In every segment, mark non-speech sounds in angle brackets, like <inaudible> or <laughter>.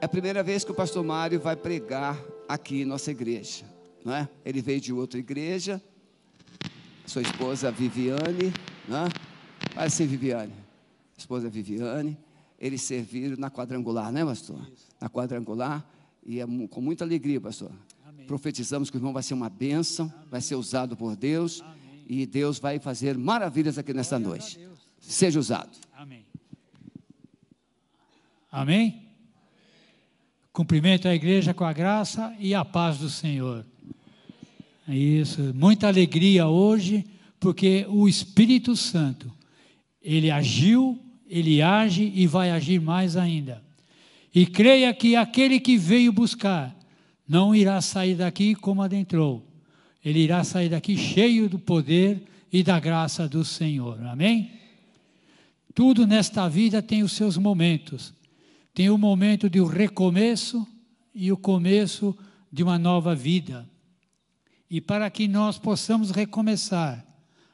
É a primeira vez que o pastor Mário vai pregar aqui em nossa igreja. Não é? Ele veio de outra igreja, sua esposa Viviane, né? Vai assim, Viviane, esposa Viviane, eles serviram na quadrangular, né, pastor? Isso. Na quadrangular, e é com muita alegria, pastor. Amém. Profetizamos que o irmão vai ser uma bênção, Amém. vai ser usado por Deus, Amém. e Deus vai fazer maravilhas aqui nesta noite. Seja usado. Amém. Amém? Cumprimento a igreja com a graça e a paz do Senhor. É isso, muita alegria hoje, porque o Espírito Santo, ele agiu, ele age e vai agir mais ainda. E creia que aquele que veio buscar não irá sair daqui como adentrou. Ele irá sair daqui cheio do poder e da graça do Senhor. Amém? Tudo nesta vida tem os seus momentos. Tem o momento de um recomeço e o começo de uma nova vida. E para que nós possamos recomeçar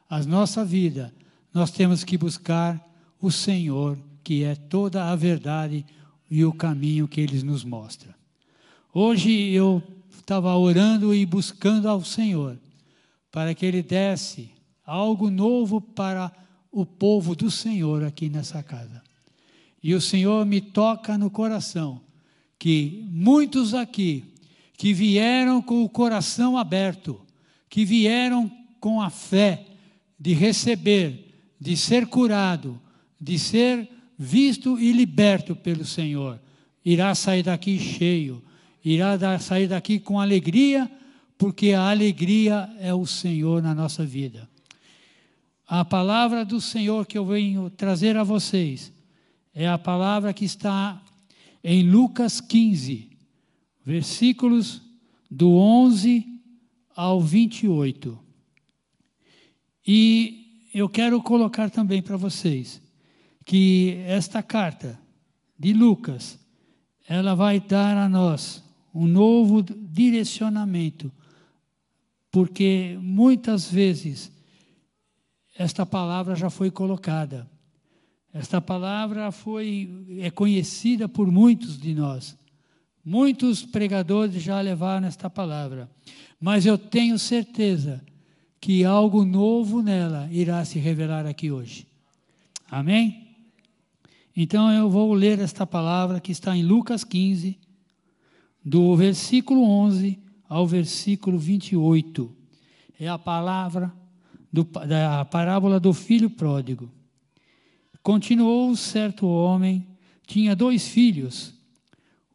a nossa vida, nós temos que buscar o Senhor, que é toda a verdade e o caminho que Ele nos mostra. Hoje eu estava orando e buscando ao Senhor para que Ele desse algo novo para o povo do Senhor aqui nessa casa. E o Senhor me toca no coração que muitos aqui que vieram com o coração aberto, que vieram com a fé de receber, de ser curado, de ser visto e liberto pelo Senhor, irá sair daqui cheio, irá sair daqui com alegria, porque a alegria é o Senhor na nossa vida. A palavra do Senhor que eu venho trazer a vocês é a palavra que está em Lucas 15, versículos do 11 ao 28. E eu quero colocar também para vocês que esta carta de Lucas, ela vai dar a nós um novo direcionamento, porque muitas vezes esta palavra já foi colocada. Esta palavra foi é conhecida por muitos de nós. Muitos pregadores já levaram esta palavra, mas eu tenho certeza que algo novo nela irá se revelar aqui hoje. Amém? Então eu vou ler esta palavra que está em Lucas 15, do versículo 11 ao versículo 28. É a palavra do, da parábola do filho pródigo. Continuou certo homem, tinha dois filhos.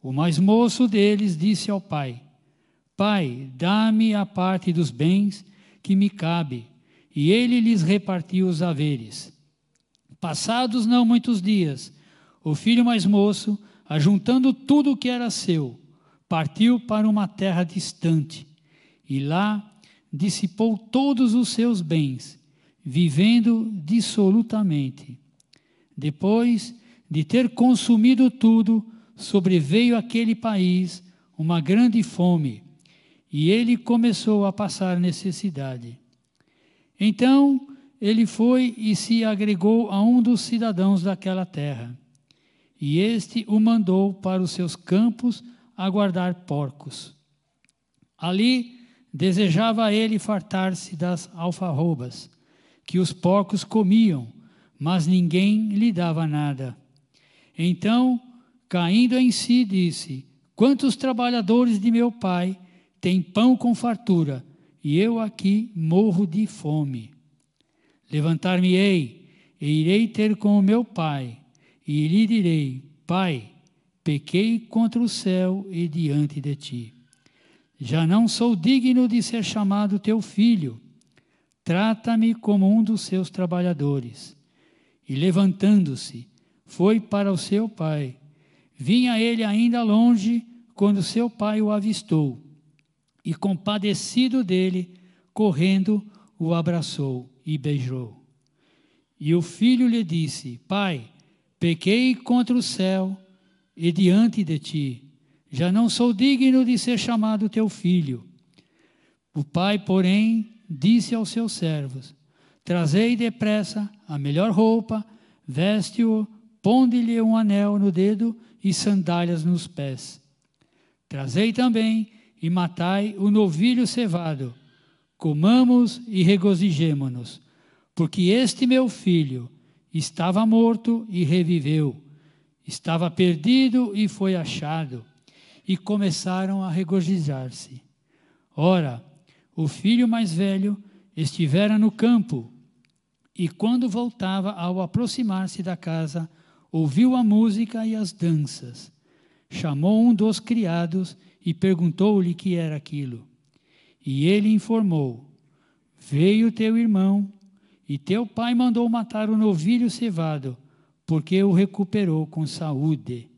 O mais moço deles disse ao pai: Pai, dá-me a parte dos bens que me cabe. E ele lhes repartiu os haveres. Passados não muitos dias, o filho mais moço, ajuntando tudo o que era seu, partiu para uma terra distante e lá dissipou todos os seus bens, vivendo dissolutamente. Depois de ter consumido tudo, sobreveio àquele país uma grande fome, e ele começou a passar necessidade. Então ele foi e se agregou a um dos cidadãos daquela terra, e este o mandou para os seus campos a guardar porcos. Ali desejava ele fartar-se das alfarrobas que os porcos comiam mas ninguém lhe dava nada. Então, caindo em si, disse: Quantos trabalhadores de meu pai têm pão com fartura, e eu aqui morro de fome? Levantar-me-ei e irei ter com o meu pai, e lhe direi: Pai, pequei contra o céu e diante de ti. Já não sou digno de ser chamado teu filho. Trata-me como um dos seus trabalhadores. E levantando-se, foi para o seu pai. Vinha ele ainda longe quando seu pai o avistou. E compadecido dele, correndo, o abraçou e beijou. E o filho lhe disse: Pai, pequei contra o céu e diante de ti. Já não sou digno de ser chamado teu filho. O pai, porém, disse aos seus servos: Trazei depressa a melhor roupa, veste-o, pondo-lhe um anel no dedo e sandálias nos pés. Trazei também e matai o novilho cevado. Comamos e regozijemo-nos, porque este meu filho estava morto e reviveu, estava perdido e foi achado. E começaram a regozijar-se. Ora, o filho mais velho estivera no campo, e quando voltava, ao aproximar-se da casa, ouviu a música e as danças. Chamou um dos criados e perguntou-lhe que era aquilo. E ele informou: Veio teu irmão, e teu pai mandou matar o novilho cevado, porque o recuperou com saúde.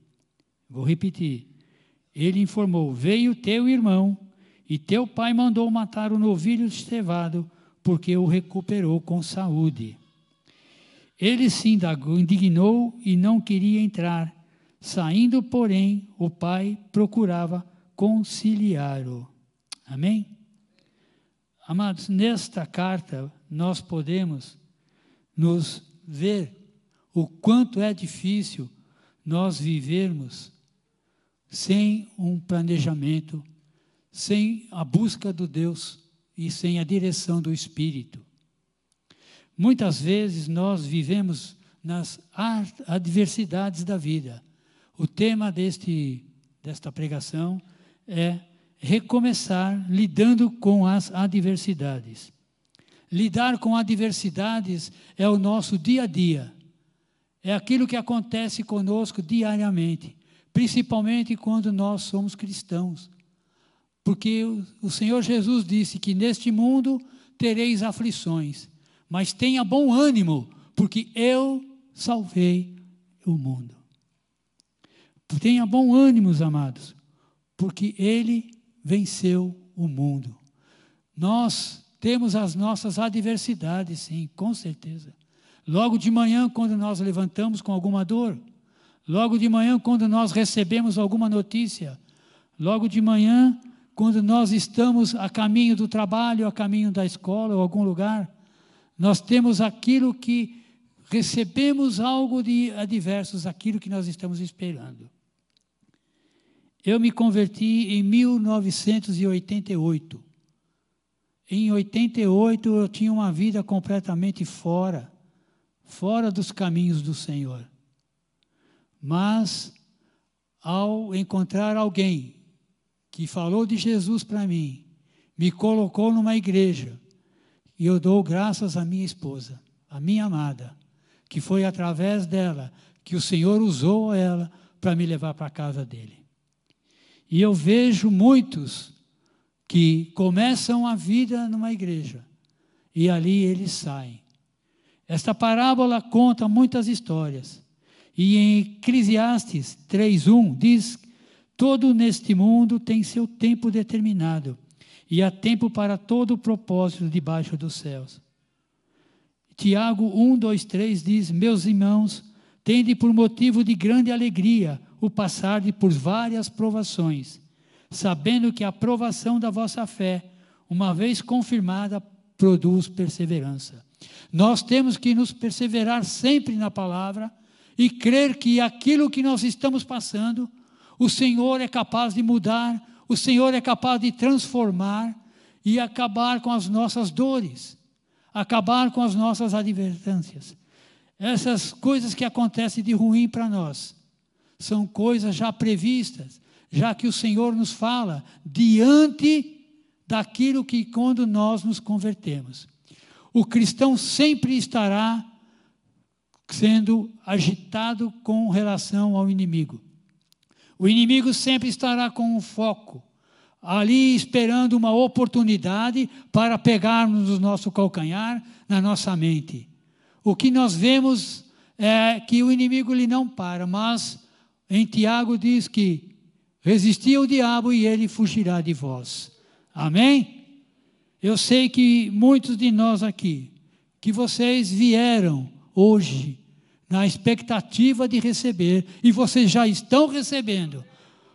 Vou repetir. Ele informou: Veio teu irmão, e teu pai mandou matar o novilho cevado, porque o recuperou com saúde. Ele se indignou e não queria entrar. Saindo, porém, o pai procurava conciliá-lo. Amém? Amados, nesta carta nós podemos nos ver o quanto é difícil nós vivermos sem um planejamento, sem a busca do Deus e sem a direção do Espírito. Muitas vezes nós vivemos nas adversidades da vida. O tema deste, desta pregação é recomeçar lidando com as adversidades. Lidar com adversidades é o nosso dia a dia. É aquilo que acontece conosco diariamente, principalmente quando nós somos cristãos. Porque o Senhor Jesus disse que neste mundo tereis aflições, mas tenha bom ânimo, porque eu salvei o mundo. Tenha bom ânimo, amados, porque ele venceu o mundo. Nós temos as nossas adversidades, sim, com certeza. Logo de manhã, quando nós levantamos com alguma dor, logo de manhã, quando nós recebemos alguma notícia, logo de manhã, quando nós estamos a caminho do trabalho, a caminho da escola ou algum lugar, nós temos aquilo que recebemos algo de adversos, aquilo que nós estamos esperando. Eu me converti em 1988. Em 88 eu tinha uma vida completamente fora, fora dos caminhos do Senhor. Mas ao encontrar alguém que falou de Jesus para mim, me colocou numa igreja, e eu dou graças à minha esposa, a minha amada, que foi através dela que o Senhor usou ela para me levar para a casa dele. E eu vejo muitos que começam a vida numa igreja e ali eles saem. Esta parábola conta muitas histórias. E em Eclesiastes 3:1 diz: Todo neste mundo tem seu tempo determinado e há tempo para todo o propósito debaixo dos céus. Tiago 1, 2, 3 diz: Meus irmãos, tende por motivo de grande alegria o passar de por várias provações, sabendo que a provação da vossa fé, uma vez confirmada, produz perseverança. Nós temos que nos perseverar sempre na palavra e crer que aquilo que nós estamos passando, o Senhor é capaz de mudar o Senhor é capaz de transformar e acabar com as nossas dores, acabar com as nossas advertências. Essas coisas que acontecem de ruim para nós são coisas já previstas, já que o Senhor nos fala diante daquilo que quando nós nos convertemos. O cristão sempre estará sendo agitado com relação ao inimigo. O inimigo sempre estará com um foco, ali esperando uma oportunidade para pegarmos no nosso calcanhar, na nossa mente. O que nós vemos é que o inimigo ele não para, mas em Tiago diz que resistir ao diabo e ele fugirá de vós. Amém? Eu sei que muitos de nós aqui, que vocês vieram hoje na expectativa de receber, e vocês já estão recebendo,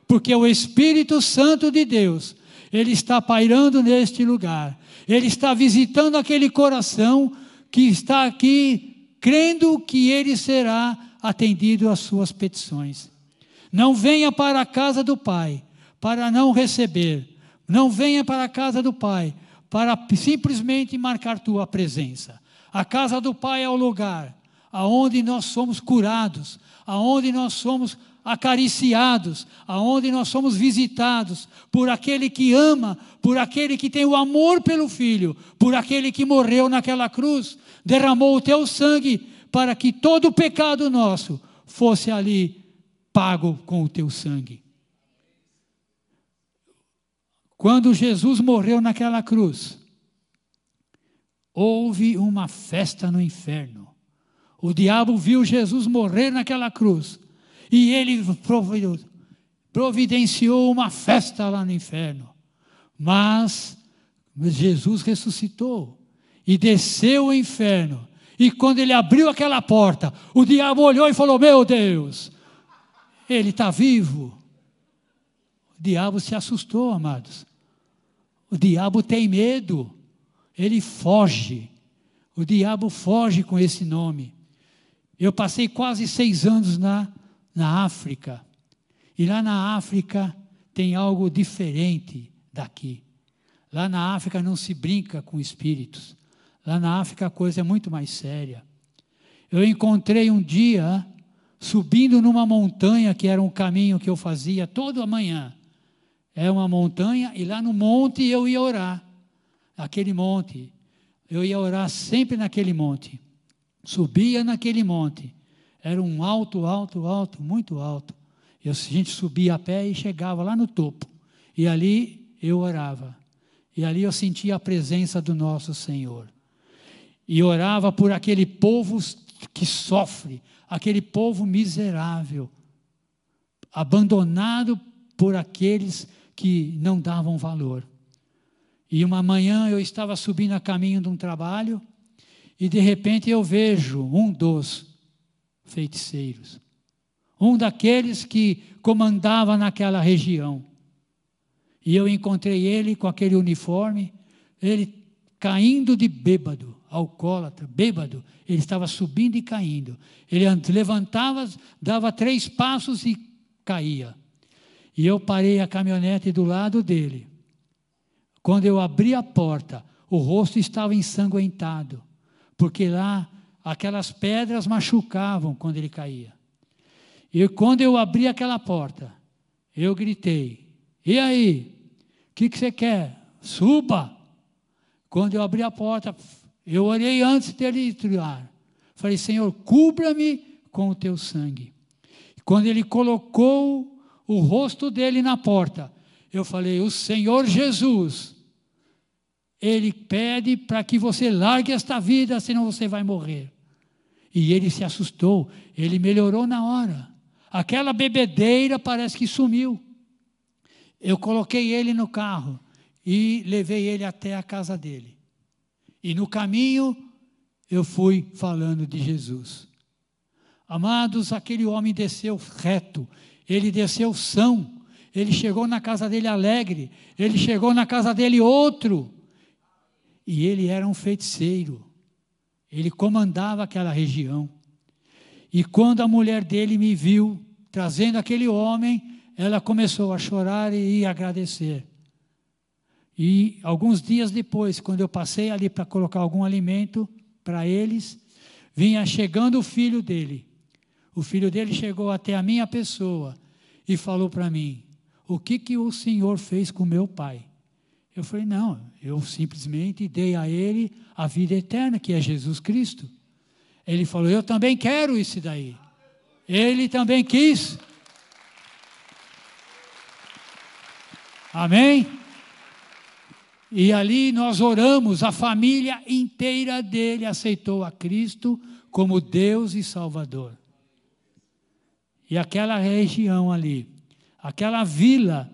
porque o Espírito Santo de Deus, ele está pairando neste lugar, ele está visitando aquele coração que está aqui crendo que ele será atendido às suas petições. Não venha para a casa do Pai para não receber. Não venha para a casa do Pai para simplesmente marcar tua presença. A casa do Pai é o lugar aonde nós somos curados, aonde nós somos acariciados, aonde nós somos visitados por aquele que ama, por aquele que tem o amor pelo filho, por aquele que morreu naquela cruz, derramou o teu sangue para que todo o pecado nosso fosse ali pago com o teu sangue. Quando Jesus morreu naquela cruz, houve uma festa no inferno. O diabo viu Jesus morrer naquela cruz e ele providenciou uma festa lá no inferno. Mas Jesus ressuscitou e desceu ao inferno. E quando ele abriu aquela porta, o diabo olhou e falou: Meu Deus, ele está vivo. O diabo se assustou, amados. O diabo tem medo, ele foge. O diabo foge com esse nome. Eu passei quase seis anos na, na África. E lá na África tem algo diferente daqui. Lá na África não se brinca com espíritos. Lá na África a coisa é muito mais séria. Eu encontrei um dia, subindo numa montanha, que era um caminho que eu fazia toda manhã é uma montanha e lá no monte eu ia orar. Aquele monte. Eu ia orar sempre naquele monte. Subia naquele monte. Era um alto, alto, alto, muito alto. E a gente subia a pé e chegava lá no topo. E ali eu orava. E ali eu sentia a presença do nosso Senhor. E orava por aquele povo que sofre, aquele povo miserável, abandonado por aqueles que não davam valor. E uma manhã eu estava subindo a caminho de um trabalho e de repente eu vejo um dos feiticeiros, um daqueles que comandava naquela região. E eu encontrei ele com aquele uniforme, ele caindo de bêbado, alcoólatra, bêbado. Ele estava subindo e caindo. Ele levantava, dava três passos e caía. E eu parei a caminhonete do lado dele. Quando eu abri a porta, o rosto estava ensanguentado, porque lá aquelas pedras machucavam quando ele caía. E quando eu abri aquela porta, eu gritei: E aí? O que, que você quer? Suba! Quando eu abri a porta, eu orei antes dele entrar. Falei: Senhor, cubra-me com o teu sangue. Quando ele colocou o rosto dele na porta. Eu falei: O Senhor Jesus, Ele pede para que você largue esta vida, senão você vai morrer. E ele se assustou, ele melhorou na hora. Aquela bebedeira parece que sumiu. Eu coloquei ele no carro e levei ele até a casa dele. E no caminho eu fui falando de Jesus. Amados, aquele homem desceu reto, ele desceu são, ele chegou na casa dele alegre, ele chegou na casa dele outro. E ele era um feiticeiro, ele comandava aquela região. E quando a mulher dele me viu trazendo aquele homem, ela começou a chorar e agradecer. E alguns dias depois, quando eu passei ali para colocar algum alimento para eles, vinha chegando o filho dele. O filho dele chegou até a minha pessoa e falou para mim: O que, que o senhor fez com meu pai? Eu falei: Não, eu simplesmente dei a ele a vida eterna, que é Jesus Cristo. Ele falou: Eu também quero isso daí. Ele também quis. Amém? E ali nós oramos, a família inteira dele aceitou a Cristo como Deus e Salvador. E aquela região ali, aquela vila,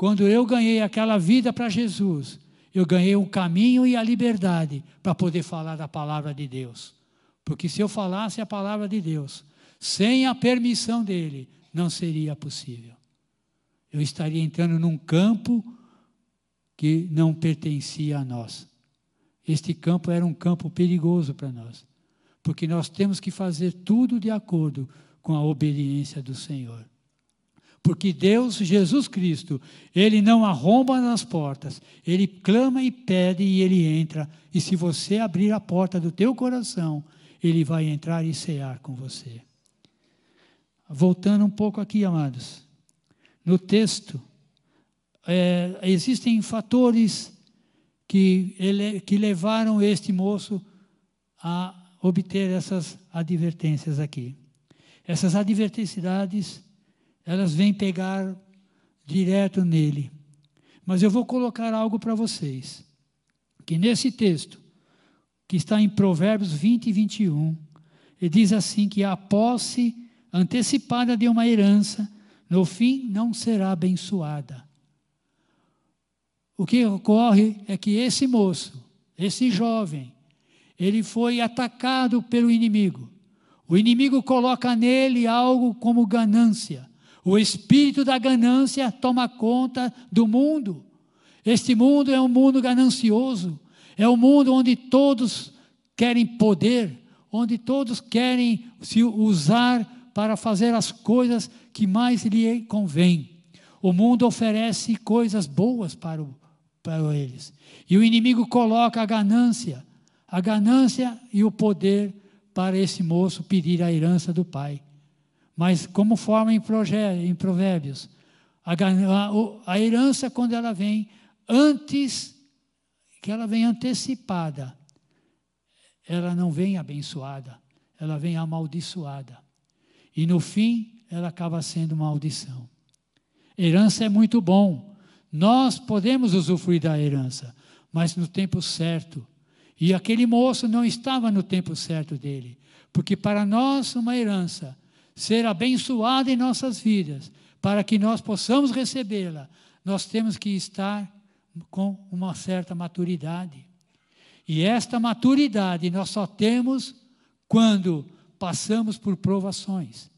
quando eu ganhei aquela vida para Jesus, eu ganhei o caminho e a liberdade para poder falar da palavra de Deus. Porque se eu falasse a palavra de Deus, sem a permissão dele, não seria possível. Eu estaria entrando num campo que não pertencia a nós. Este campo era um campo perigoso para nós, porque nós temos que fazer tudo de acordo com a obediência do Senhor. Porque Deus, Jesus Cristo, Ele não arromba nas portas, Ele clama e pede e Ele entra. E se você abrir a porta do teu coração, Ele vai entrar e cear com você. Voltando um pouco aqui, amados, no texto, é, existem fatores que, ele, que levaram este moço a obter essas advertências aqui. Essas adversidades elas vêm pegar direto nele. Mas eu vou colocar algo para vocês. Que nesse texto, que está em Provérbios 20 e 21, ele diz assim: que a posse antecipada de uma herança, no fim, não será abençoada. O que ocorre é que esse moço, esse jovem, ele foi atacado pelo inimigo. O inimigo coloca nele algo como ganância. O espírito da ganância toma conta do mundo. Este mundo é um mundo ganancioso, é um mundo onde todos querem poder, onde todos querem se usar para fazer as coisas que mais lhe convém. O mundo oferece coisas boas para, o, para eles. E o inimigo coloca a ganância, a ganância e o poder para esse moço pedir a herança do pai. Mas como forma em, em provérbios, a, a, a herança quando ela vem antes, que ela vem antecipada, ela não vem abençoada, ela vem amaldiçoada. E no fim, ela acaba sendo maldição. Herança é muito bom. Nós podemos usufruir da herança, mas no tempo certo. E aquele moço não estava no tempo certo dele, porque para nós uma herança ser abençoada em nossas vidas, para que nós possamos recebê-la, nós temos que estar com uma certa maturidade. E esta maturidade nós só temos quando passamos por provações,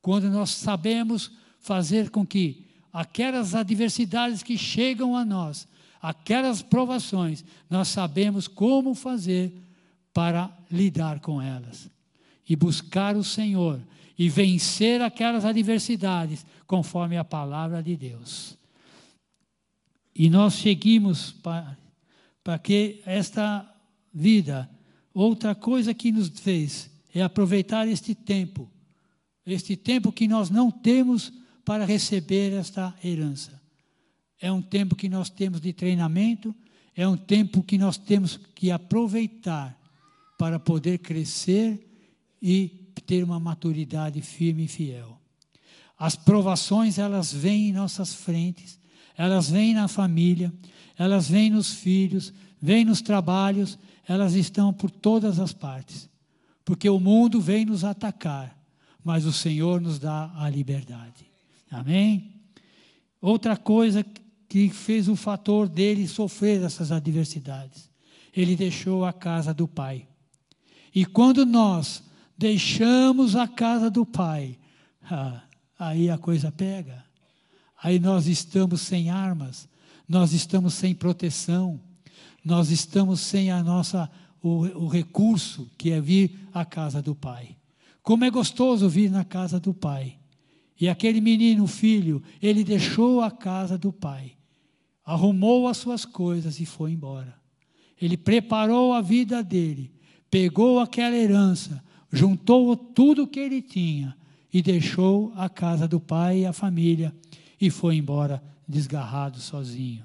quando nós sabemos fazer com que aquelas adversidades que chegam a nós, aquelas provações, nós sabemos como fazer para lidar com elas e buscar o Senhor e vencer aquelas adversidades, conforme a palavra de Deus. E nós seguimos para, para que esta vida, outra coisa que nos fez é aproveitar este tempo, este tempo que nós não temos para receber esta herança. É um tempo que nós temos de treinamento, é um tempo que nós temos que aproveitar para poder crescer e ter uma maturidade firme e fiel. As provações, elas vêm em nossas frentes, elas vêm na família, elas vêm nos filhos, vêm nos trabalhos, elas estão por todas as partes. Porque o mundo vem nos atacar, mas o Senhor nos dá a liberdade. Amém? Outra coisa que fez o fator dele sofrer essas adversidades, ele deixou a casa do pai. E quando nós deixamos a casa do Pai, ah, aí a coisa pega. Aí nós estamos sem armas, nós estamos sem proteção, nós estamos sem a nossa o, o recurso que é vir à casa do Pai. Como é gostoso vir na casa do Pai. E aquele menino, filho, ele deixou a casa do pai, arrumou as suas coisas e foi embora. Ele preparou a vida dele, pegou aquela herança, juntou tudo o que ele tinha e deixou a casa do pai e a família e foi embora desgarrado sozinho.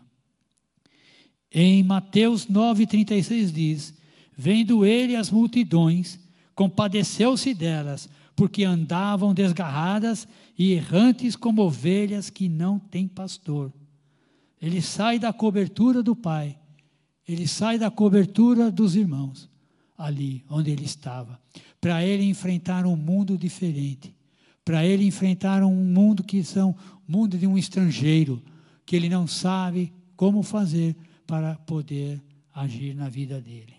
Em Mateus 9,36 diz: Vendo ele as multidões, compadeceu-se delas, porque andavam desgarradas e errantes como ovelhas que não têm pastor. Ele sai da cobertura do pai, ele sai da cobertura dos irmãos, ali onde ele estava, para ele enfrentar um mundo diferente, para ele enfrentar um mundo que são mundo de um estrangeiro, que ele não sabe como fazer para poder agir na vida dele.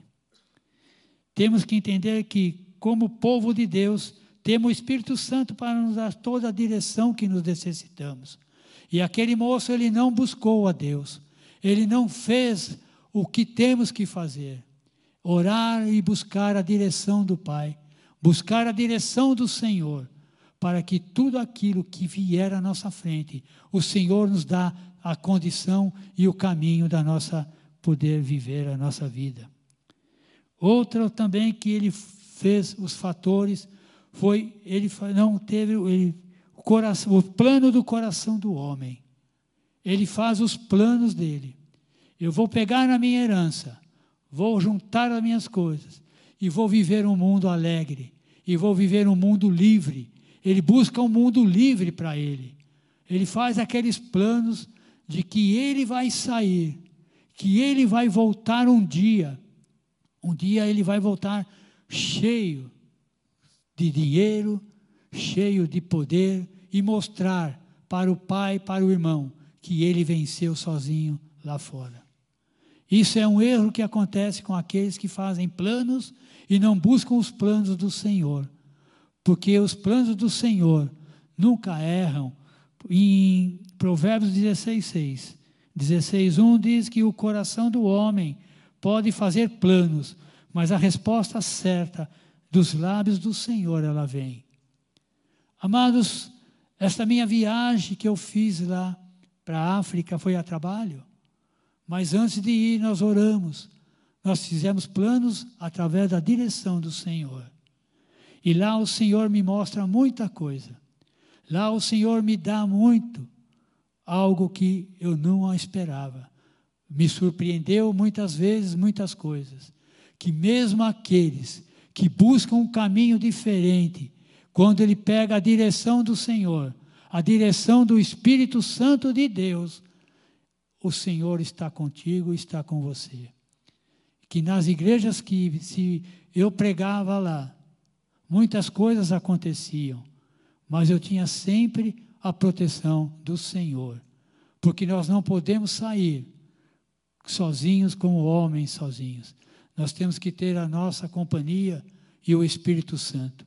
Temos que entender que, como povo de Deus, temos o Espírito Santo para nos dar toda a direção que nos necessitamos. E aquele moço, ele não buscou a Deus, ele não fez o que temos que fazer. Orar e buscar a direção do Pai, buscar a direção do Senhor, para que tudo aquilo que vier à nossa frente, o Senhor nos dá a condição e o caminho da nossa poder viver a nossa vida. Outra também que ele fez os fatores foi ele não teve ele, o, coração, o plano do coração do homem. Ele faz os planos dele. Eu vou pegar na minha herança, vou juntar as minhas coisas e vou viver um mundo alegre e vou viver um mundo livre. Ele busca um mundo livre para ele. Ele faz aqueles planos de que ele vai sair, que ele vai voltar um dia. Um dia ele vai voltar cheio de dinheiro, cheio de poder e mostrar para o pai, para o irmão, que ele venceu sozinho lá fora. Isso é um erro que acontece com aqueles que fazem planos e não buscam os planos do Senhor. Porque os planos do Senhor nunca erram. Em Provérbios 16, 6, 16, 1 diz que o coração do homem pode fazer planos, mas a resposta certa dos lábios do Senhor ela vem. Amados, esta minha viagem que eu fiz lá para a África foi a trabalho. Mas antes de ir, nós oramos. Nós fizemos planos através da direção do Senhor. E lá o Senhor me mostra muita coisa. Lá o Senhor me dá muito, algo que eu não esperava. Me surpreendeu muitas vezes, muitas coisas. Que mesmo aqueles que buscam um caminho diferente, quando ele pega a direção do Senhor, a direção do Espírito Santo de Deus, o Senhor está contigo, está com você. Que nas igrejas que se eu pregava lá, muitas coisas aconteciam, mas eu tinha sempre a proteção do Senhor, porque nós não podemos sair sozinhos como homens sozinhos. Nós temos que ter a nossa companhia e o Espírito Santo.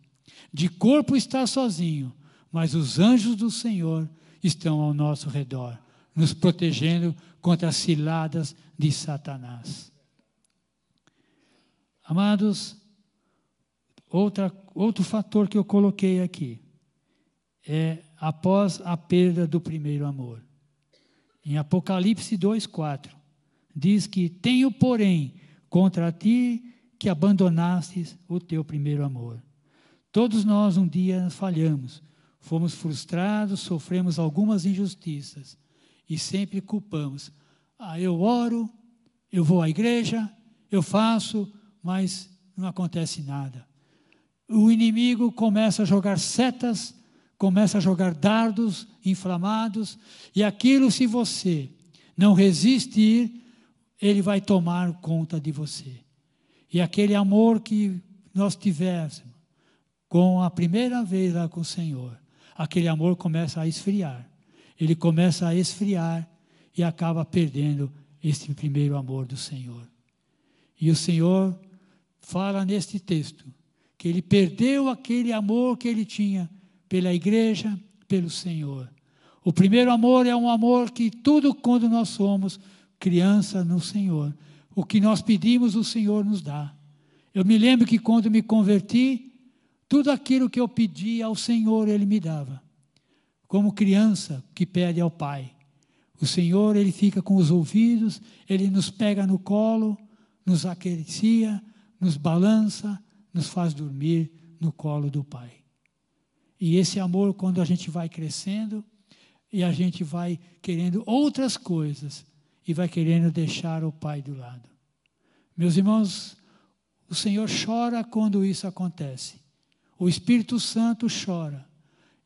De corpo está sozinho, mas os anjos do Senhor estão ao nosso redor nos protegendo contra as ciladas de Satanás. Amados, outra, outro fator que eu coloquei aqui é após a perda do primeiro amor. Em Apocalipse 2,4, diz que tenho, porém, contra ti que abandonastes o teu primeiro amor. Todos nós um dia falhamos, fomos frustrados, sofremos algumas injustiças e sempre culpamos. Ah, eu oro, eu vou à igreja, eu faço, mas não acontece nada. O inimigo começa a jogar setas, começa a jogar dardos inflamados, e aquilo, se você não resistir, ele vai tomar conta de você. E aquele amor que nós tivemos com a primeira vez lá com o Senhor, aquele amor começa a esfriar ele começa a esfriar e acaba perdendo esse primeiro amor do Senhor. E o Senhor fala neste texto que ele perdeu aquele amor que ele tinha pela igreja, pelo Senhor. O primeiro amor é um amor que tudo quando nós somos criança no Senhor, o que nós pedimos, o Senhor nos dá. Eu me lembro que quando me converti, tudo aquilo que eu pedi ao Senhor, Ele me dava como criança que pede ao pai. O Senhor, ele fica com os ouvidos, ele nos pega no colo, nos acaricia, nos balança, nos faz dormir no colo do pai. E esse amor, quando a gente vai crescendo e a gente vai querendo outras coisas e vai querendo deixar o pai do lado. Meus irmãos, o Senhor chora quando isso acontece. O Espírito Santo chora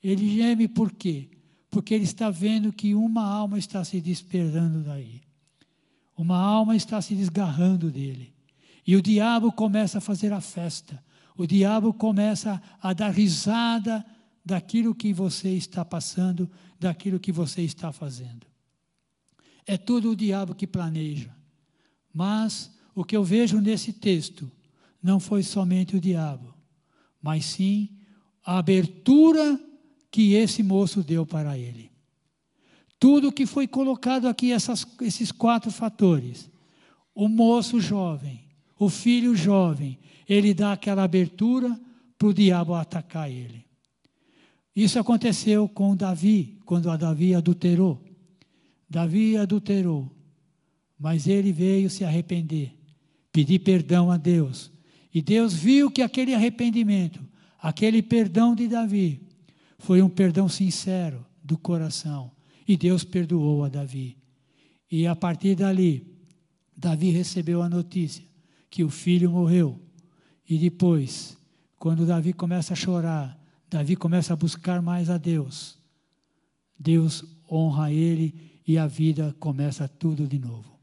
ele geme por quê? Porque ele está vendo que uma alma está se despertando daí. Uma alma está se desgarrando dele. E o diabo começa a fazer a festa. O diabo começa a dar risada daquilo que você está passando, daquilo que você está fazendo. É tudo o diabo que planeja. Mas o que eu vejo nesse texto não foi somente o diabo, mas sim a abertura que esse moço deu para ele. Tudo que foi colocado aqui, essas, esses quatro fatores: o moço jovem, o filho jovem, ele dá aquela abertura para o diabo atacar ele. Isso aconteceu com Davi, quando a Davi adulterou. Davi adulterou, mas ele veio se arrepender, pedir perdão a Deus. E Deus viu que aquele arrependimento, aquele perdão de Davi, foi um perdão sincero do coração. E Deus perdoou a Davi. E a partir dali, Davi recebeu a notícia que o filho morreu. E depois, quando Davi começa a chorar, Davi começa a buscar mais a Deus. Deus honra ele e a vida começa tudo de novo.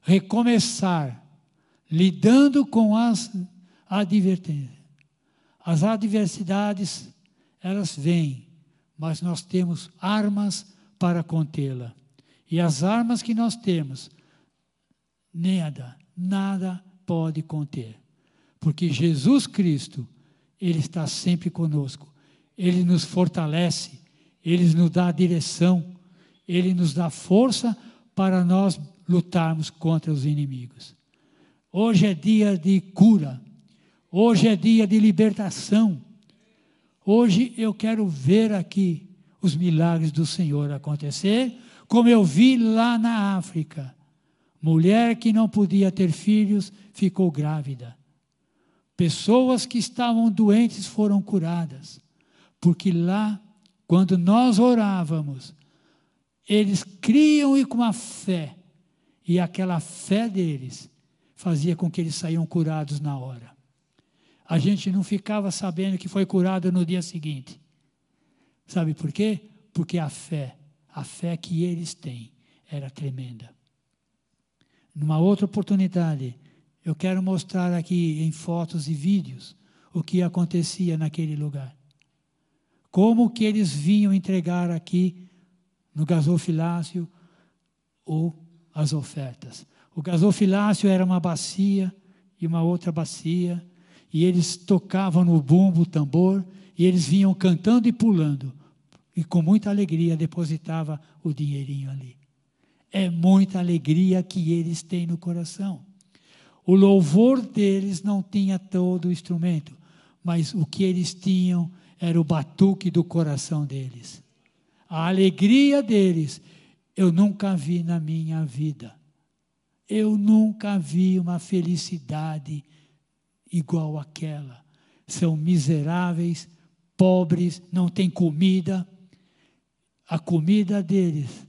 Recomeçar, lidando com as advertências. As adversidades, elas vêm, mas nós temos armas para contê-la. E as armas que nós temos, nada, nada pode conter. Porque Jesus Cristo, Ele está sempre conosco. Ele nos fortalece, Ele nos dá direção, Ele nos dá força para nós lutarmos contra os inimigos. Hoje é dia de cura, hoje é dia de libertação. Hoje eu quero ver aqui os milagres do Senhor acontecer, como eu vi lá na África. Mulher que não podia ter filhos ficou grávida. Pessoas que estavam doentes foram curadas. Porque lá, quando nós orávamos, eles criam e com a fé, e aquela fé deles fazia com que eles saíam curados na hora. A gente não ficava sabendo que foi curado no dia seguinte. Sabe por quê? Porque a fé, a fé que eles têm, era tremenda. Numa outra oportunidade, eu quero mostrar aqui em fotos e vídeos o que acontecia naquele lugar. Como que eles vinham entregar aqui no gasofilácio ou as ofertas. O gasofilácio era uma bacia e uma outra bacia, e eles tocavam no bumbo, tambor, e eles vinham cantando e pulando, e com muita alegria depositava o dinheirinho ali. É muita alegria que eles têm no coração. O louvor deles não tinha todo o instrumento, mas o que eles tinham era o batuque do coração deles. A alegria deles eu nunca vi na minha vida. Eu nunca vi uma felicidade igual àquela. São miseráveis, pobres, não têm comida. A comida deles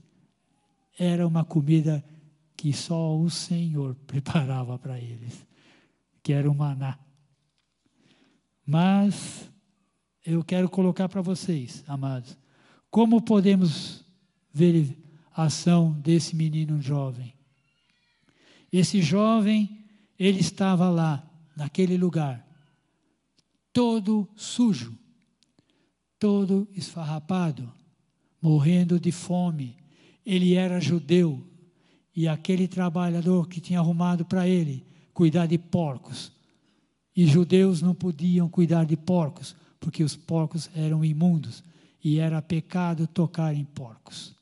era uma comida que só o Senhor <laughs> preparava para eles, que era o maná. Mas eu quero colocar para vocês, amados, como podemos ver a ação desse menino jovem. Esse jovem, ele estava lá, naquele lugar, todo sujo, todo esfarrapado, morrendo de fome. Ele era judeu, e aquele trabalhador que tinha arrumado para ele cuidar de porcos. E judeus não podiam cuidar de porcos, porque os porcos eram imundos e era pecado tocar em porcos.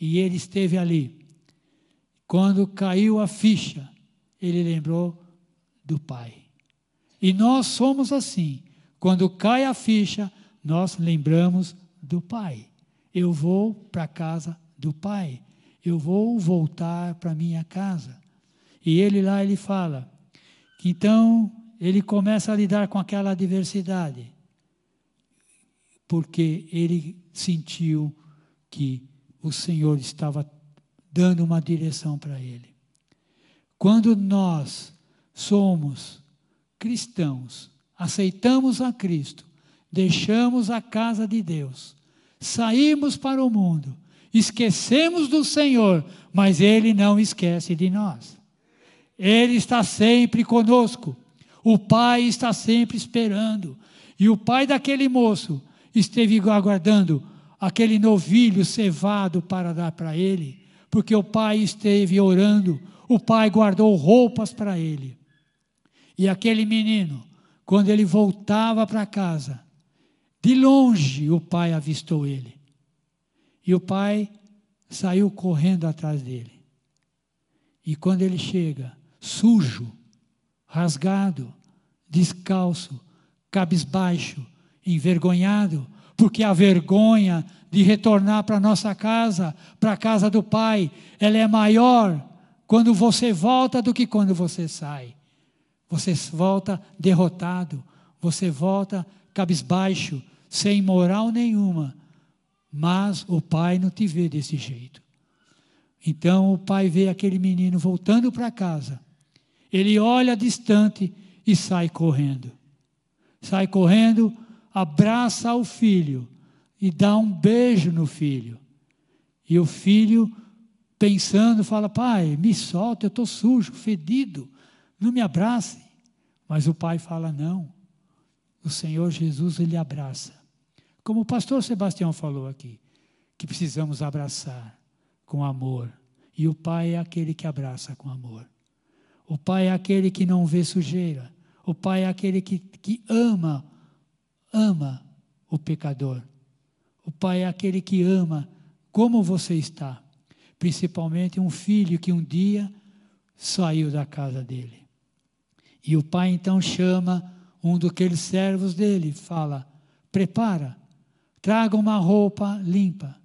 E ele esteve ali. Quando caiu a ficha, ele lembrou do Pai. E nós somos assim. Quando cai a ficha, nós lembramos do Pai. Eu vou para a casa do Pai eu vou voltar para minha casa. E ele lá ele fala que então ele começa a lidar com aquela adversidade, porque ele sentiu que o Senhor estava dando uma direção para ele. Quando nós somos cristãos, aceitamos a Cristo, deixamos a casa de Deus, saímos para o mundo, Esquecemos do Senhor, mas Ele não esquece de nós. Ele está sempre conosco. O pai está sempre esperando. E o pai daquele moço esteve aguardando aquele novilho cevado para dar para ele, porque o pai esteve orando, o pai guardou roupas para ele. E aquele menino, quando ele voltava para casa, de longe o pai avistou ele. E o pai saiu correndo atrás dele. E quando ele chega, sujo, rasgado, descalço, cabisbaixo, envergonhado, porque a vergonha de retornar para nossa casa, para a casa do Pai, ela é maior quando você volta do que quando você sai. Você volta derrotado, você volta cabisbaixo, sem moral nenhuma, mas o pai não te vê desse jeito. Então o pai vê aquele menino voltando para casa. Ele olha distante e sai correndo. Sai correndo, abraça o filho e dá um beijo no filho. E o filho, pensando, fala: Pai, me solta, eu estou sujo, fedido, não me abrace. Mas o pai fala: Não, o Senhor Jesus, ele abraça. Como o pastor Sebastião falou aqui, que precisamos abraçar com amor. E o pai é aquele que abraça com amor. O pai é aquele que não vê sujeira. O pai é aquele que, que ama, ama o pecador. O pai é aquele que ama como você está. Principalmente um filho que um dia saiu da casa dele. E o pai então chama um daqueles servos dele, fala: prepara, traga uma roupa limpa,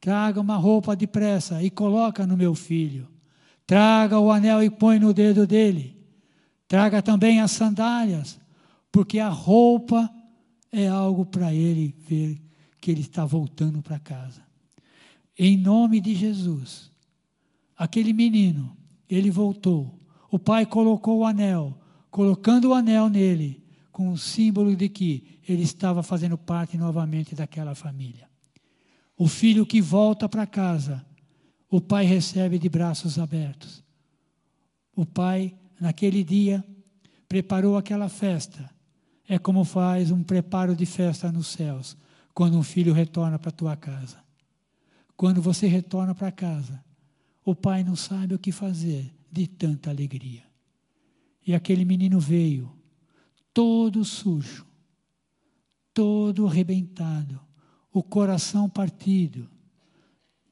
traga uma roupa depressa e coloca no meu filho. Traga o anel e põe no dedo dele. Traga também as sandálias, porque a roupa é algo para ele ver que ele está voltando para casa. Em nome de Jesus, aquele menino, ele voltou. O pai colocou o anel, colocando o anel nele, com o símbolo de que ele estava fazendo parte novamente daquela família. O filho que volta para casa, o pai recebe de braços abertos. O pai, naquele dia, preparou aquela festa. É como faz um preparo de festa nos céus, quando um filho retorna para a tua casa. Quando você retorna para casa, o pai não sabe o que fazer de tanta alegria. E aquele menino veio todo sujo, todo arrebentado, o coração partido,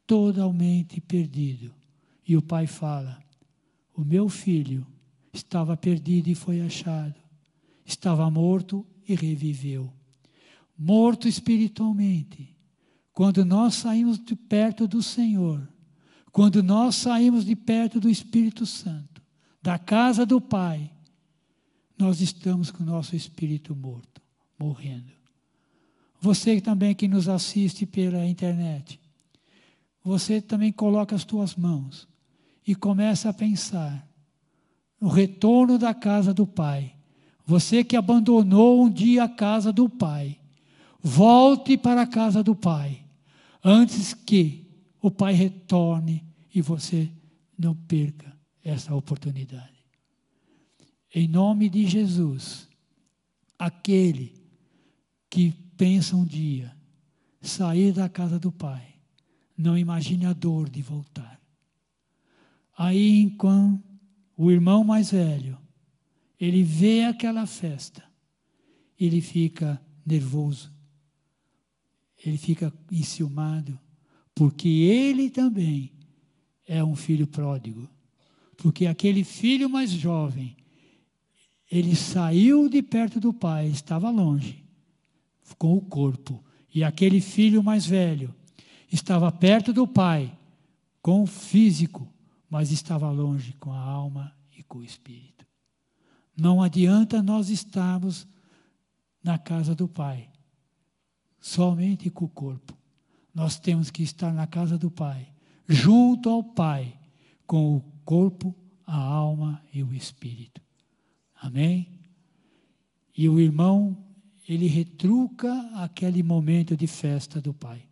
totalmente perdido. E o pai fala: O meu filho estava perdido e foi achado, estava morto e reviveu. Morto espiritualmente. Quando nós saímos de perto do Senhor, quando nós saímos de perto do Espírito Santo, da casa do Pai, nós estamos com o nosso espírito morto, morrendo. Você também que nos assiste pela internet, você também coloca as tuas mãos e começa a pensar no retorno da casa do Pai. Você que abandonou um dia a casa do Pai, volte para a casa do Pai, antes que o Pai retorne e você não perca essa oportunidade. Em nome de Jesus, aquele que pensa um dia sair da casa do Pai, não imagine a dor de voltar. Aí, enquanto o irmão mais velho, ele vê aquela festa, ele fica nervoso, ele fica enciumado, porque ele também é um filho pródigo. Porque aquele filho mais jovem ele saiu de perto do pai, estava longe, com o corpo. E aquele filho mais velho estava perto do pai, com o físico, mas estava longe com a alma e com o espírito. Não adianta nós estarmos na casa do pai, somente com o corpo. Nós temos que estar na casa do pai, junto ao pai, com o corpo, a alma e o espírito. Amém? E o irmão, ele retruca aquele momento de festa do pai.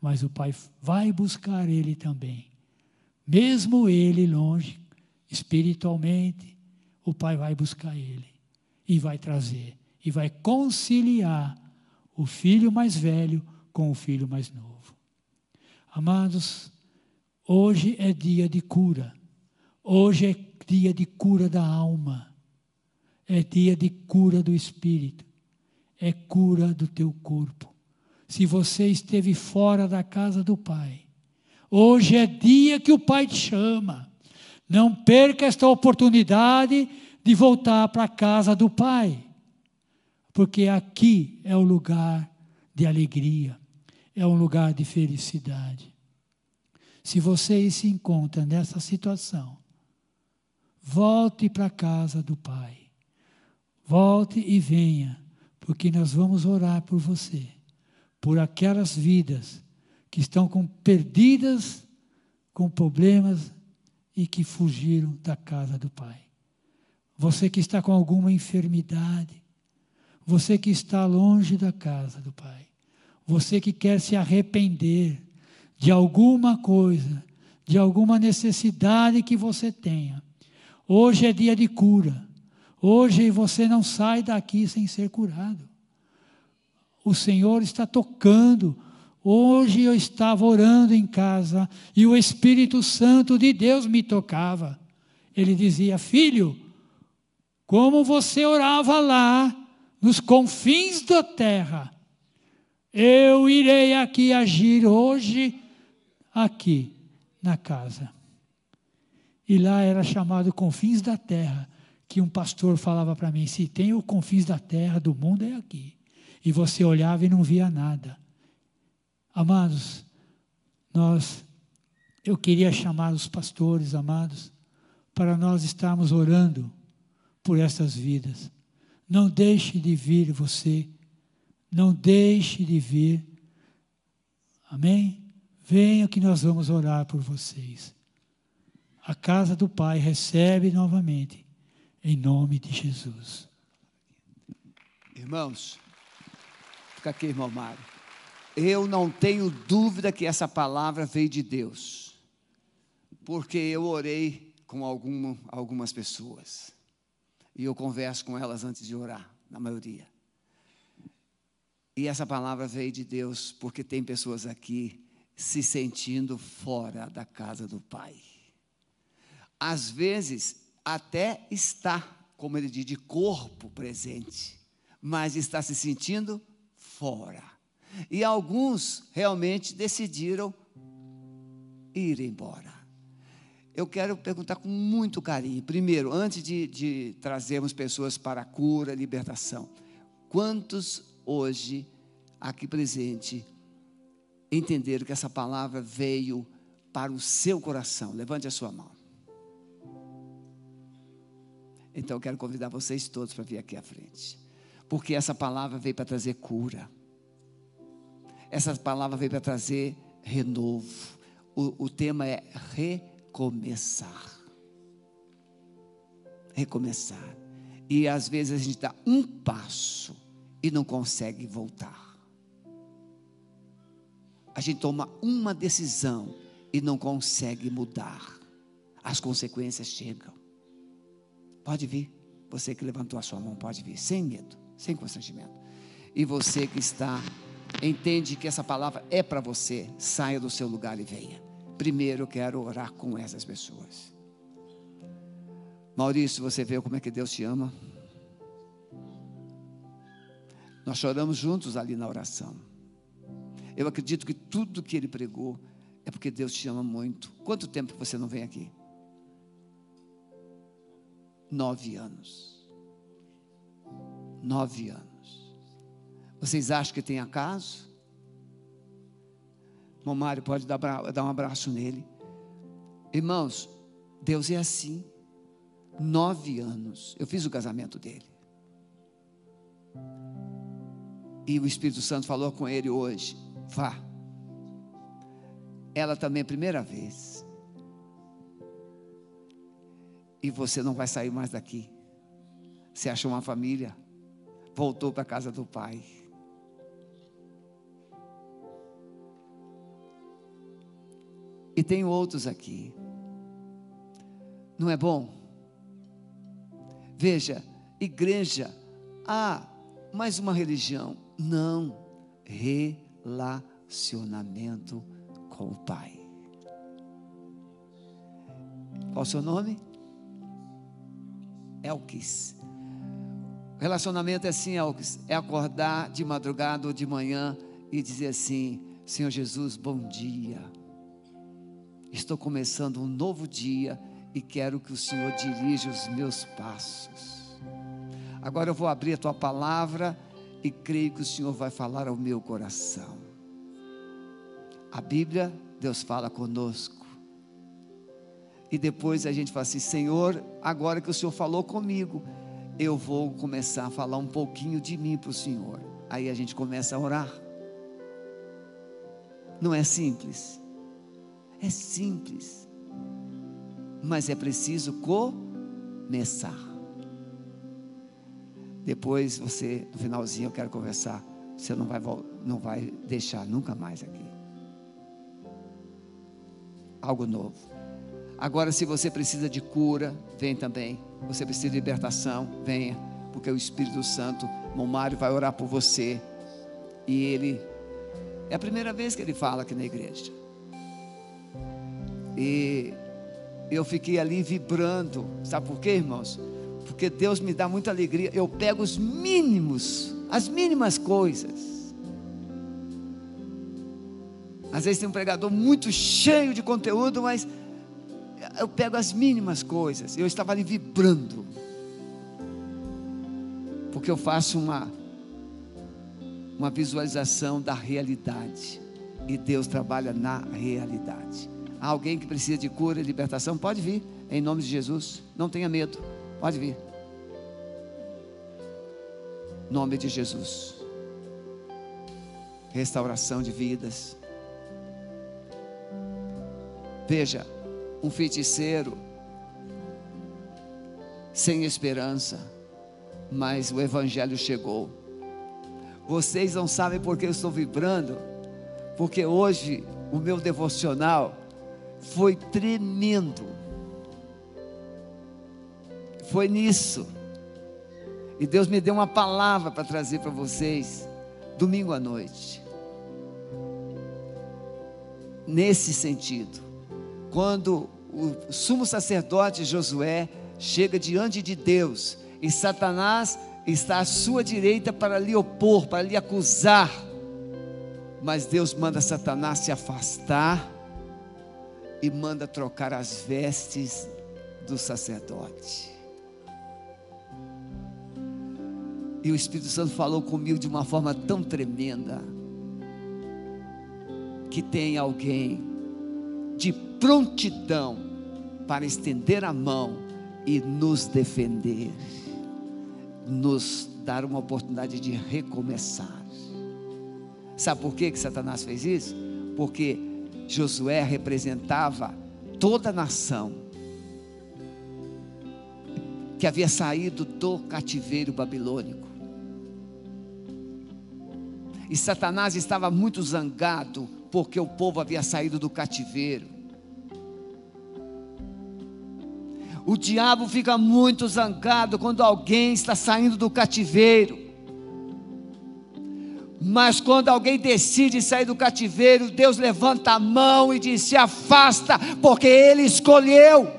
Mas o pai vai buscar ele também. Mesmo ele longe, espiritualmente, o pai vai buscar ele e vai trazer e vai conciliar o filho mais velho com o filho mais novo. Amados, hoje é dia de cura. Hoje é dia de cura da alma. É dia de cura do espírito. É cura do teu corpo. Se você esteve fora da casa do Pai, hoje é dia que o Pai te chama. Não perca esta oportunidade de voltar para a casa do Pai, porque aqui é o lugar de alegria, é um lugar de felicidade. Se você se encontra nessa situação, volte para a casa do Pai. Volte e venha, porque nós vamos orar por você, por aquelas vidas que estão com, perdidas com problemas e que fugiram da casa do Pai. Você que está com alguma enfermidade, você que está longe da casa do Pai, você que quer se arrepender de alguma coisa, de alguma necessidade que você tenha. Hoje é dia de cura. Hoje você não sai daqui sem ser curado. O Senhor está tocando. Hoje eu estava orando em casa e o Espírito Santo de Deus me tocava. Ele dizia: Filho, como você orava lá, nos confins da terra, eu irei aqui agir hoje, aqui, na casa. E lá era chamado confins da terra, que um pastor falava para mim: se tem o confins da terra, do mundo é aqui. E você olhava e não via nada. Amados, nós, eu queria chamar os pastores, amados, para nós estarmos orando por essas vidas. Não deixe de vir você, não deixe de vir. Amém? Venha que nós vamos orar por vocês. A casa do Pai recebe novamente, em nome de Jesus. Irmãos, fica aqui, irmão Mário. Eu não tenho dúvida que essa palavra veio de Deus, porque eu orei com alguma, algumas pessoas. E eu converso com elas antes de orar, na maioria. E essa palavra veio de Deus porque tem pessoas aqui se sentindo fora da casa do Pai. Às vezes, até está, como ele diz, de corpo presente, mas está se sentindo fora. E alguns realmente decidiram ir embora eu quero perguntar com muito carinho. Primeiro, antes de, de trazermos pessoas para a cura, libertação, quantos hoje, aqui presente, entenderam que essa palavra veio para o seu coração? Levante a sua mão. Então eu quero convidar vocês todos para vir aqui à frente. Porque essa palavra veio para trazer cura. Essa palavra veio para trazer renovo. O, o tema é recomeçar. Recomeçar. E às vezes a gente dá um passo e não consegue voltar. A gente toma uma decisão e não consegue mudar. As consequências chegam. Pode vir. Você que levantou a sua mão, pode vir, sem medo, sem constrangimento. E você que está, entende que essa palavra é para você, saia do seu lugar e venha. Primeiro eu quero orar com essas pessoas. Maurício, você vê como é que Deus te ama? Nós choramos juntos ali na oração. Eu acredito que tudo que ele pregou é porque Deus te ama muito. Quanto tempo você não vem aqui? Nove anos. Nove anos. Vocês acham que tem acaso? Irmão Mário, pode dar, dar um abraço nele. Irmãos, Deus é assim. Nove anos. Eu fiz o casamento dele. E o Espírito Santo falou com ele hoje: vá. Ela também primeira vez. E você não vai sair mais daqui. Você achou uma família, voltou para a casa do pai. E tem outros aqui. Não é bom? Veja, igreja, ah, mais uma religião. Não, relacionamento com o Pai. Qual o seu nome? Elkis. Relacionamento é assim, Elkis, é acordar de madrugada ou de manhã e dizer assim: Senhor Jesus, bom dia. Estou começando um novo dia e quero que o Senhor dirija os meus passos. Agora eu vou abrir a tua palavra e creio que o Senhor vai falar ao meu coração. A Bíblia, Deus fala conosco. E depois a gente fala assim: Senhor, agora que o Senhor falou comigo, eu vou começar a falar um pouquinho de mim para o Senhor. Aí a gente começa a orar. Não é simples. É simples. Mas é preciso começar. Depois você, no finalzinho, eu quero conversar. Você não vai, não vai deixar nunca mais aqui. Algo novo. Agora, se você precisa de cura, vem também. Você precisa de libertação, venha. Porque o Espírito Santo, Mário, vai orar por você. E ele. É a primeira vez que ele fala aqui na igreja. E eu fiquei ali vibrando. Sabe por quê, irmãos? Porque Deus me dá muita alegria. Eu pego os mínimos, as mínimas coisas. Às vezes tem um pregador muito cheio de conteúdo, mas eu pego as mínimas coisas. Eu estava ali vibrando. Porque eu faço uma uma visualização da realidade. E Deus trabalha na realidade. Há alguém que precisa de cura e libertação? Pode vir, em nome de Jesus. Não tenha medo. Pode vir. Nome de Jesus. Restauração de vidas. Veja, um feiticeiro sem esperança, mas o Evangelho chegou. Vocês não sabem por que eu estou vibrando, porque hoje o meu devocional foi tremendo. Foi nisso. E Deus me deu uma palavra para trazer para vocês domingo à noite. Nesse sentido, quando o sumo sacerdote Josué chega diante de Deus e Satanás está à sua direita para lhe opor, para lhe acusar. Mas Deus manda Satanás se afastar e manda trocar as vestes do sacerdote. E o Espírito Santo falou comigo de uma forma tão tremenda que tem alguém de prontidão para estender a mão e nos defender, nos dar uma oportunidade de recomeçar. Sabe por que, que Satanás fez isso? Porque Josué representava toda a nação que havia saído do cativeiro babilônico. E Satanás estava muito zangado porque o povo havia saído do cativeiro. O diabo fica muito zangado quando alguém está saindo do cativeiro. Mas quando alguém decide sair do cativeiro, Deus levanta a mão e diz: se afasta, porque Ele escolheu.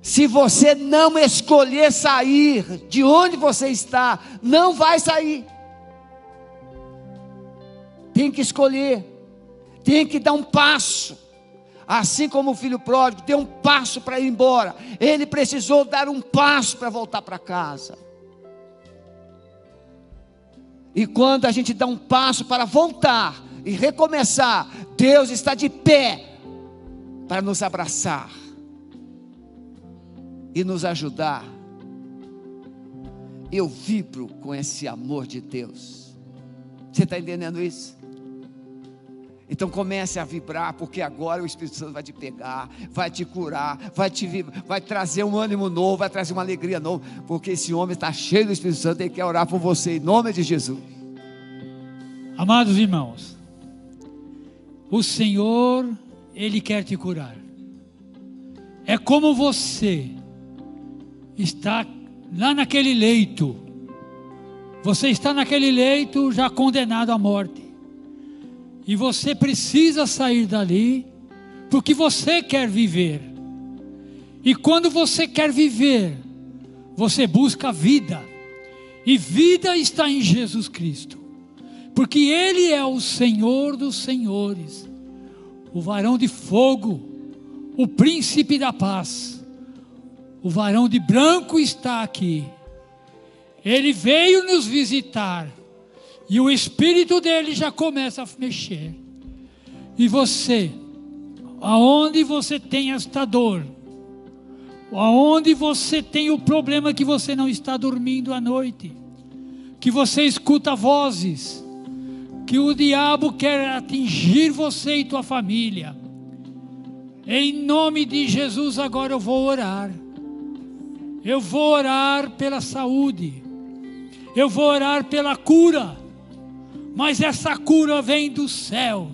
Se você não escolher sair de onde você está, não vai sair tem que escolher, tem que dar um passo. Assim como o filho pródigo deu um passo para ir embora, ele precisou dar um passo para voltar para casa. E quando a gente dá um passo para voltar e recomeçar, Deus está de pé para nos abraçar e nos ajudar. Eu vibro com esse amor de Deus. Você está entendendo isso? Então comece a vibrar, porque agora o Espírito Santo vai te pegar, vai te curar, vai te vai trazer um ânimo novo, vai trazer uma alegria nova, porque esse homem está cheio do Espírito Santo e quer orar por você em nome de Jesus. Amados irmãos, o Senhor, Ele quer te curar. É como você está lá naquele leito, você está naquele leito já condenado à morte. E você precisa sair dali, porque você quer viver. E quando você quer viver, você busca vida. E vida está em Jesus Cristo. Porque Ele é o Senhor dos Senhores, o varão de fogo, o príncipe da paz, o varão de branco está aqui. Ele veio nos visitar e o espírito dele já começa a mexer. E você, aonde você tem esta dor, aonde você tem o problema que você não está dormindo à noite, que você escuta vozes, que o diabo quer atingir você e tua família. Em nome de Jesus, agora eu vou orar. Eu vou orar pela saúde. Eu vou orar pela cura. Mas essa cura vem do céu.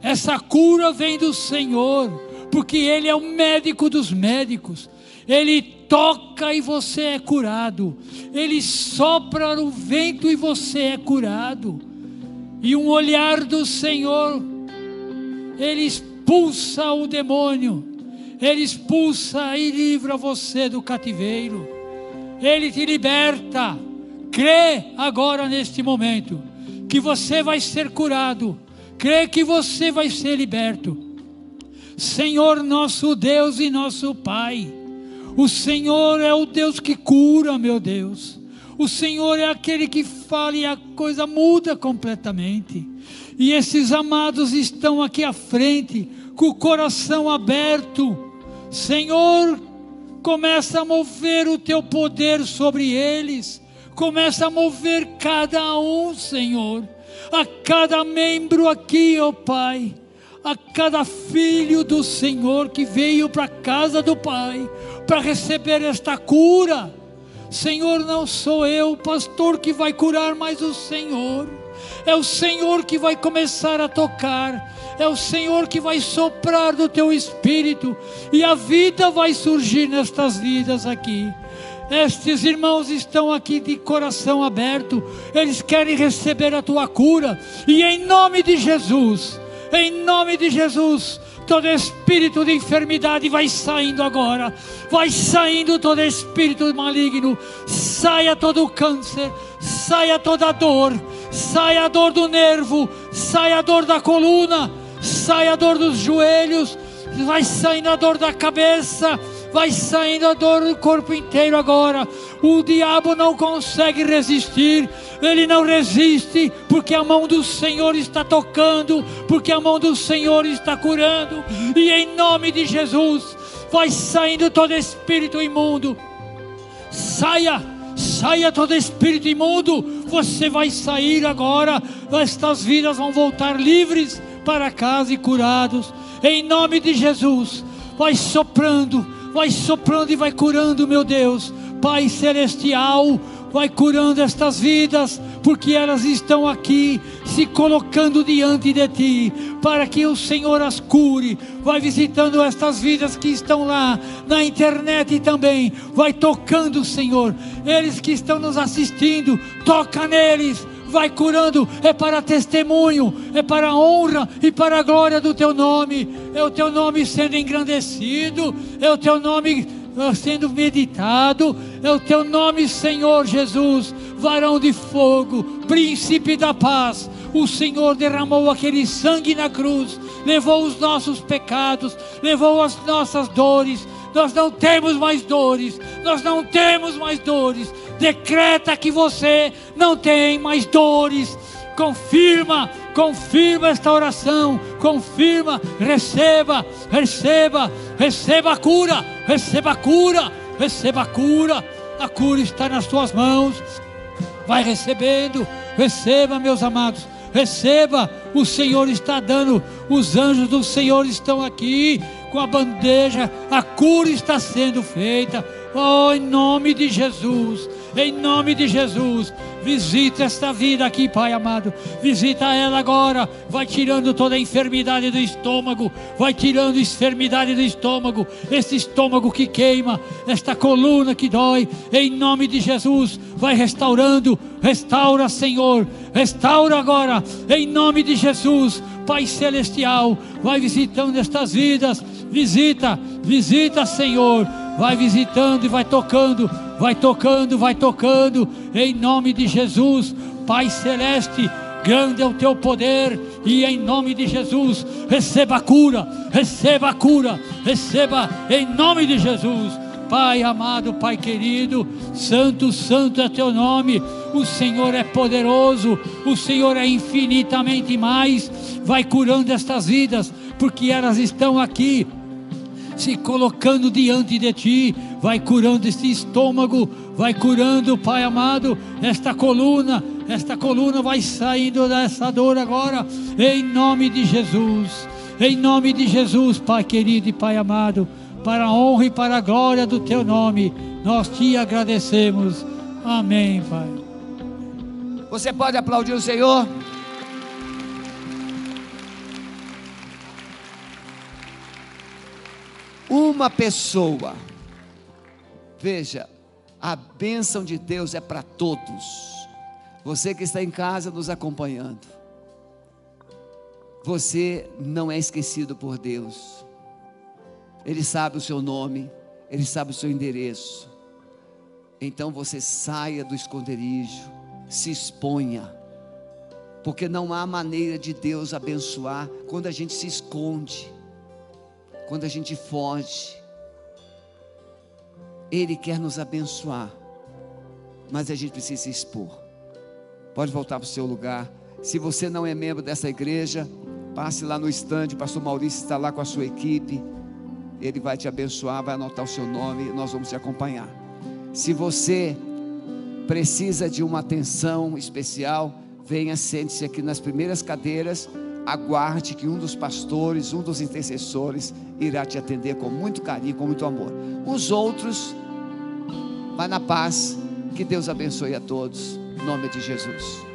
Essa cura vem do Senhor, porque Ele é o médico dos médicos. Ele toca e você é curado. Ele sopra o vento e você é curado. E um olhar do Senhor, Ele expulsa o demônio. Ele expulsa e livra você do cativeiro. Ele te liberta. Crê agora neste momento que você vai ser curado. Crê que você vai ser liberto. Senhor nosso Deus e nosso Pai. O Senhor é o Deus que cura, meu Deus. O Senhor é aquele que fala e a coisa muda completamente. E esses amados estão aqui à frente, com o coração aberto. Senhor, começa a mover o teu poder sobre eles. Começa a mover cada um, Senhor. A cada membro aqui, ó oh Pai a cada filho do Senhor que veio para a casa do Pai para receber esta cura. Senhor, não sou eu, pastor, que vai curar, mas o Senhor. É o Senhor que vai começar a tocar. É o Senhor que vai soprar do teu espírito. E a vida vai surgir nestas vidas aqui. Estes irmãos estão aqui de coração aberto. Eles querem receber a tua cura. E em nome de Jesus em nome de Jesus. Todo espírito de enfermidade vai saindo agora, vai saindo todo espírito maligno, saia todo o câncer, saia toda dor, saia a dor do nervo, saia a dor da coluna, saia a dor dos joelhos, vai saindo a dor da cabeça, vai saindo a dor do corpo inteiro agora. O diabo não consegue resistir, ele não resiste, porque a mão do Senhor está tocando, porque a mão do Senhor está curando, e em nome de Jesus, vai saindo todo espírito imundo, saia, saia todo espírito imundo, você vai sair agora, estas vidas vão voltar livres para casa e curados, em nome de Jesus, vai soprando, vai soprando e vai curando, meu Deus, Pai Celestial, vai curando estas vidas, porque elas estão aqui se colocando diante de ti, para que o Senhor as cure. Vai visitando estas vidas que estão lá na internet também, vai tocando, Senhor. Eles que estão nos assistindo, toca neles. Vai curando, é para testemunho, é para a honra e para a glória do teu nome, é o teu nome sendo engrandecido, é o teu nome sendo meditado, é o teu nome, Senhor Jesus, varão de fogo, príncipe da paz. O Senhor derramou aquele sangue na cruz, levou os nossos pecados, levou as nossas dores. Nós não temos mais dores, nós não temos mais dores. Decreta que você não tem mais dores. Confirma, confirma esta oração, confirma, receba, receba, receba a cura, receba a cura, receba a cura, a cura está nas tuas mãos, vai recebendo, receba, meus amados, receba, o Senhor está dando, os anjos do Senhor estão aqui com a bandeja, a cura está sendo feita, oh, em nome de Jesus, em nome de Jesus, Visita esta vida aqui, Pai amado. Visita ela agora. Vai tirando toda a enfermidade do estômago. Vai tirando a enfermidade do estômago. Esse estômago que queima. Esta coluna que dói. Em nome de Jesus. Vai restaurando. Restaura, Senhor. Restaura agora. Em nome de Jesus. Pai Celestial. Vai visitando estas vidas. Visita, visita, Senhor. Vai visitando e vai tocando vai tocando, vai tocando, em nome de Jesus, Pai Celeste, grande é o teu poder, e em nome de Jesus, receba a cura, receba a cura, receba em nome de Jesus. Pai amado, Pai querido, Santo, Santo é teu nome. O Senhor é poderoso, o Senhor é infinitamente mais. Vai curando estas vidas, porque elas estão aqui se colocando diante de ti, vai curando este estômago, vai curando, Pai amado, esta coluna, esta coluna vai saindo dessa dor agora, em nome de Jesus, em nome de Jesus, Pai querido e Pai amado, para a honra e para a glória do Teu nome, nós te agradecemos. Amém, Pai. Você pode aplaudir o Senhor? Uma pessoa, veja, a bênção de Deus é para todos. Você que está em casa nos acompanhando, você não é esquecido por Deus. Ele sabe o seu nome, ele sabe o seu endereço. Então você saia do esconderijo, se exponha, porque não há maneira de Deus abençoar quando a gente se esconde, quando a gente foge. Ele quer nos abençoar, mas a gente precisa se expor. Pode voltar para o seu lugar. Se você não é membro dessa igreja, passe lá no estande, o pastor Maurício está lá com a sua equipe. Ele vai te abençoar, vai anotar o seu nome e nós vamos te acompanhar. Se você precisa de uma atenção especial, venha, sente-se aqui nas primeiras cadeiras. Aguarde que um dos pastores, um dos intercessores, irá te atender com muito carinho, com muito amor. Os outros, vai na paz. Que Deus abençoe a todos. Em nome de Jesus.